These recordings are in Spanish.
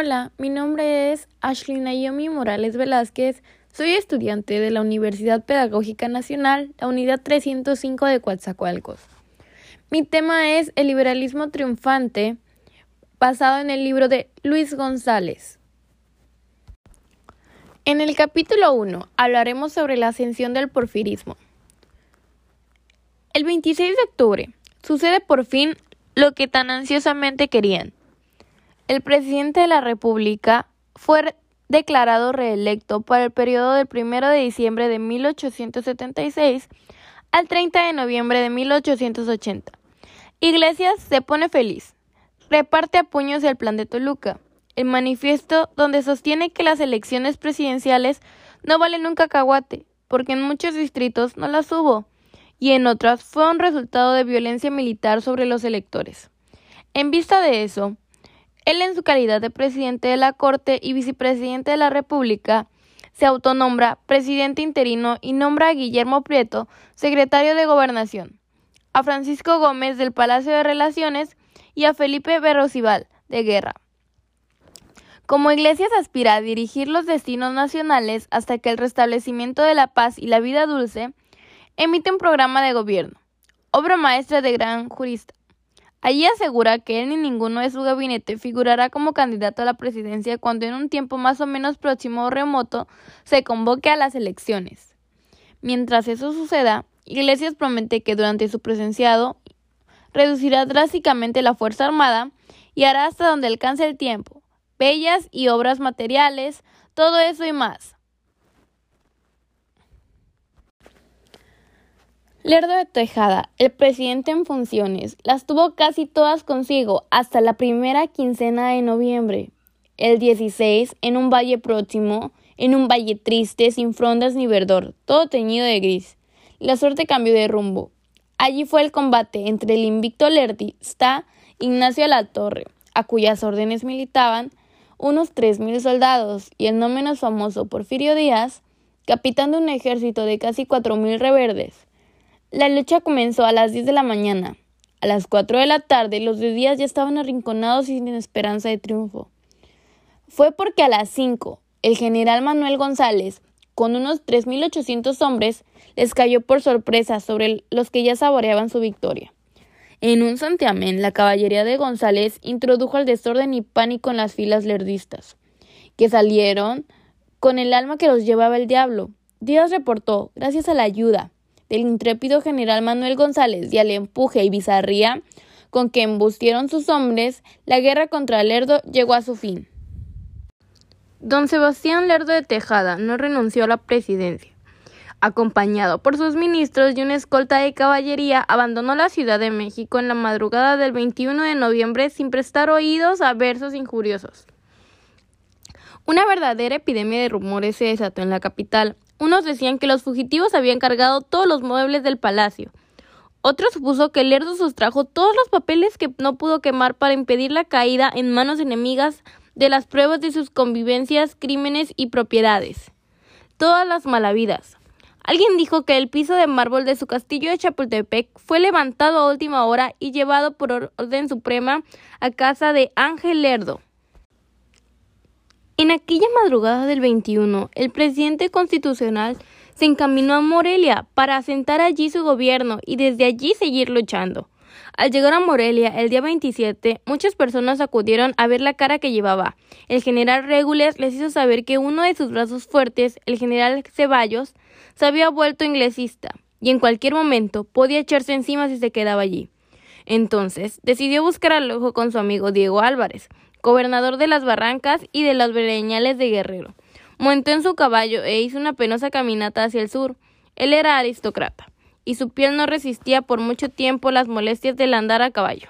Hola, mi nombre es Ashley Naomi Morales Velázquez. Soy estudiante de la Universidad Pedagógica Nacional, la unidad 305 de Coatzacoalcos. Mi tema es el liberalismo triunfante, basado en el libro de Luis González. En el capítulo 1 hablaremos sobre la ascensión del porfirismo. El 26 de octubre sucede por fin lo que tan ansiosamente querían el presidente de la República fue declarado reelecto para el periodo del 1 de diciembre de 1876 al 30 de noviembre de 1880. Iglesias se pone feliz. Reparte a puños el plan de Toluca, el manifiesto donde sostiene que las elecciones presidenciales no valen un cacahuate, porque en muchos distritos no las hubo, y en otras fue un resultado de violencia militar sobre los electores. En vista de eso, él, en su calidad de presidente de la Corte y vicepresidente de la República, se autonombra presidente interino y nombra a Guillermo Prieto secretario de Gobernación, a Francisco Gómez del Palacio de Relaciones y a Felipe Berrosibal de Guerra. Como Iglesias aspira a dirigir los destinos nacionales hasta que el restablecimiento de la paz y la vida dulce, emite un programa de gobierno, obra maestra de gran jurista. Allí asegura que él ni ninguno de su gabinete figurará como candidato a la presidencia cuando en un tiempo más o menos próximo o remoto se convoque a las elecciones. Mientras eso suceda, Iglesias promete que durante su presenciado reducirá drásticamente la Fuerza Armada y hará hasta donde alcance el tiempo, bellas y obras materiales, todo eso y más. Lerdo de Tejada, el presidente en funciones, las tuvo casi todas consigo hasta la primera quincena de noviembre. El 16, en un valle próximo, en un valle triste, sin frondas ni verdor, todo teñido de gris. La suerte cambió de rumbo. Allí fue el combate entre el invicto Lerdista Ignacio Torre, a cuyas órdenes militaban unos tres mil soldados, y el no menos famoso Porfirio Díaz, capitán de un ejército de casi cuatro mil reverdes. La lucha comenzó a las 10 de la mañana. A las 4 de la tarde los de Díaz ya estaban arrinconados y sin esperanza de triunfo. Fue porque a las 5 el general Manuel González, con unos 3.800 hombres, les cayó por sorpresa sobre los que ya saboreaban su victoria. En un santiamén, la caballería de González introdujo el desorden y pánico en las filas lerdistas, que salieron con el alma que los llevaba el diablo. Díaz reportó, gracias a la ayuda, del intrépido general Manuel González y al empuje y bizarría con que embustieron sus hombres, la guerra contra Lerdo llegó a su fin. Don Sebastián Lerdo de Tejada no renunció a la presidencia. Acompañado por sus ministros y una escolta de caballería, abandonó la Ciudad de México en la madrugada del 21 de noviembre sin prestar oídos a versos injuriosos. Una verdadera epidemia de rumores se desató en la capital. Unos decían que los fugitivos habían cargado todos los muebles del palacio. Otros supuso que Lerdo sustrajo todos los papeles que no pudo quemar para impedir la caída en manos enemigas de las pruebas de sus convivencias, crímenes y propiedades. Todas las malavidas. Alguien dijo que el piso de mármol de su castillo de Chapultepec fue levantado a última hora y llevado por orden suprema a casa de Ángel Lerdo. En aquella madrugada del 21, el presidente constitucional se encaminó a Morelia para asentar allí su gobierno y desde allí seguir luchando. Al llegar a Morelia el día 27, muchas personas acudieron a ver la cara que llevaba. El general Regules les hizo saber que uno de sus brazos fuertes, el general Ceballos, se había vuelto inglesista y en cualquier momento podía echarse encima si se quedaba allí. Entonces decidió buscar al ojo con su amigo Diego Álvarez, gobernador de las Barrancas y de las Breñales de Guerrero. Montó en su caballo e hizo una penosa caminata hacia el sur. Él era aristócrata, y su piel no resistía por mucho tiempo las molestias del andar a caballo.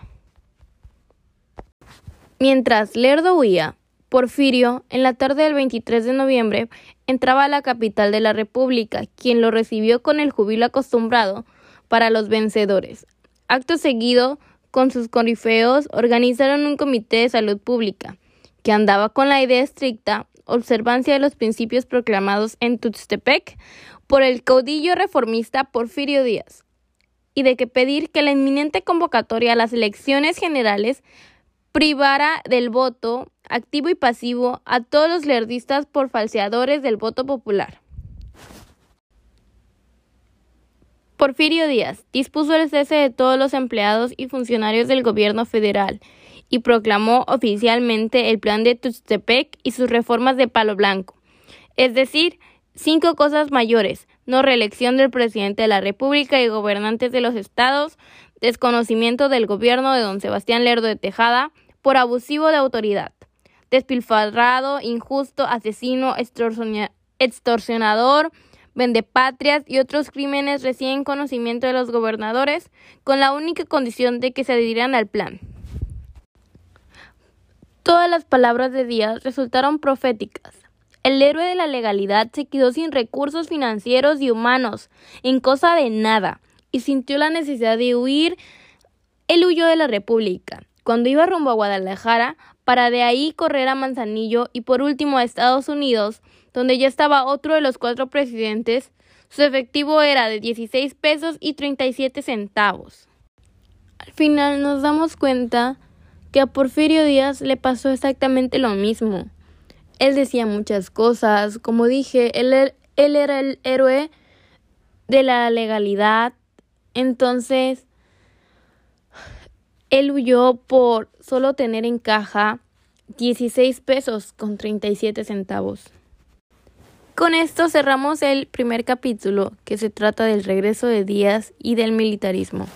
Mientras Lerdo huía, Porfirio, en la tarde del 23 de noviembre, entraba a la capital de la República, quien lo recibió con el jubilo acostumbrado para los vencedores. Acto seguido, con sus corifeos, organizaron un comité de salud pública, que andaba con la idea estricta observancia de los principios proclamados en Tuxtepec por el caudillo reformista Porfirio Díaz, y de que pedir que la inminente convocatoria a las elecciones generales privara del voto activo y pasivo, a todos los lerdistas por falseadores del voto popular. Porfirio Díaz dispuso el cese de todos los empleados y funcionarios del gobierno federal y proclamó oficialmente el plan de Tuxtepec y sus reformas de palo blanco, es decir, cinco cosas mayores, no reelección del presidente de la República y gobernantes de los estados, desconocimiento del gobierno de don Sebastián Lerdo de Tejada por abusivo de autoridad, despilfarrado, injusto, asesino, extorsionador, vendepatrias y otros crímenes recién conocimiento de los gobernadores, con la única condición de que se adhirieran al plan. Todas las palabras de Díaz resultaron proféticas. El héroe de la legalidad se quedó sin recursos financieros y humanos, en cosa de nada, y sintió la necesidad de huir. Él huyó de la República, cuando iba rumbo a Guadalajara, para de ahí correr a Manzanillo y por último a Estados Unidos, donde ya estaba otro de los cuatro presidentes, su efectivo era de 16 pesos y 37 centavos. Al final nos damos cuenta que a Porfirio Díaz le pasó exactamente lo mismo. Él decía muchas cosas, como dije, él, er, él era el héroe de la legalidad, entonces él huyó por solo tener en caja 16 pesos con 37 centavos. Con esto cerramos el primer capítulo que se trata del regreso de Díaz y del militarismo.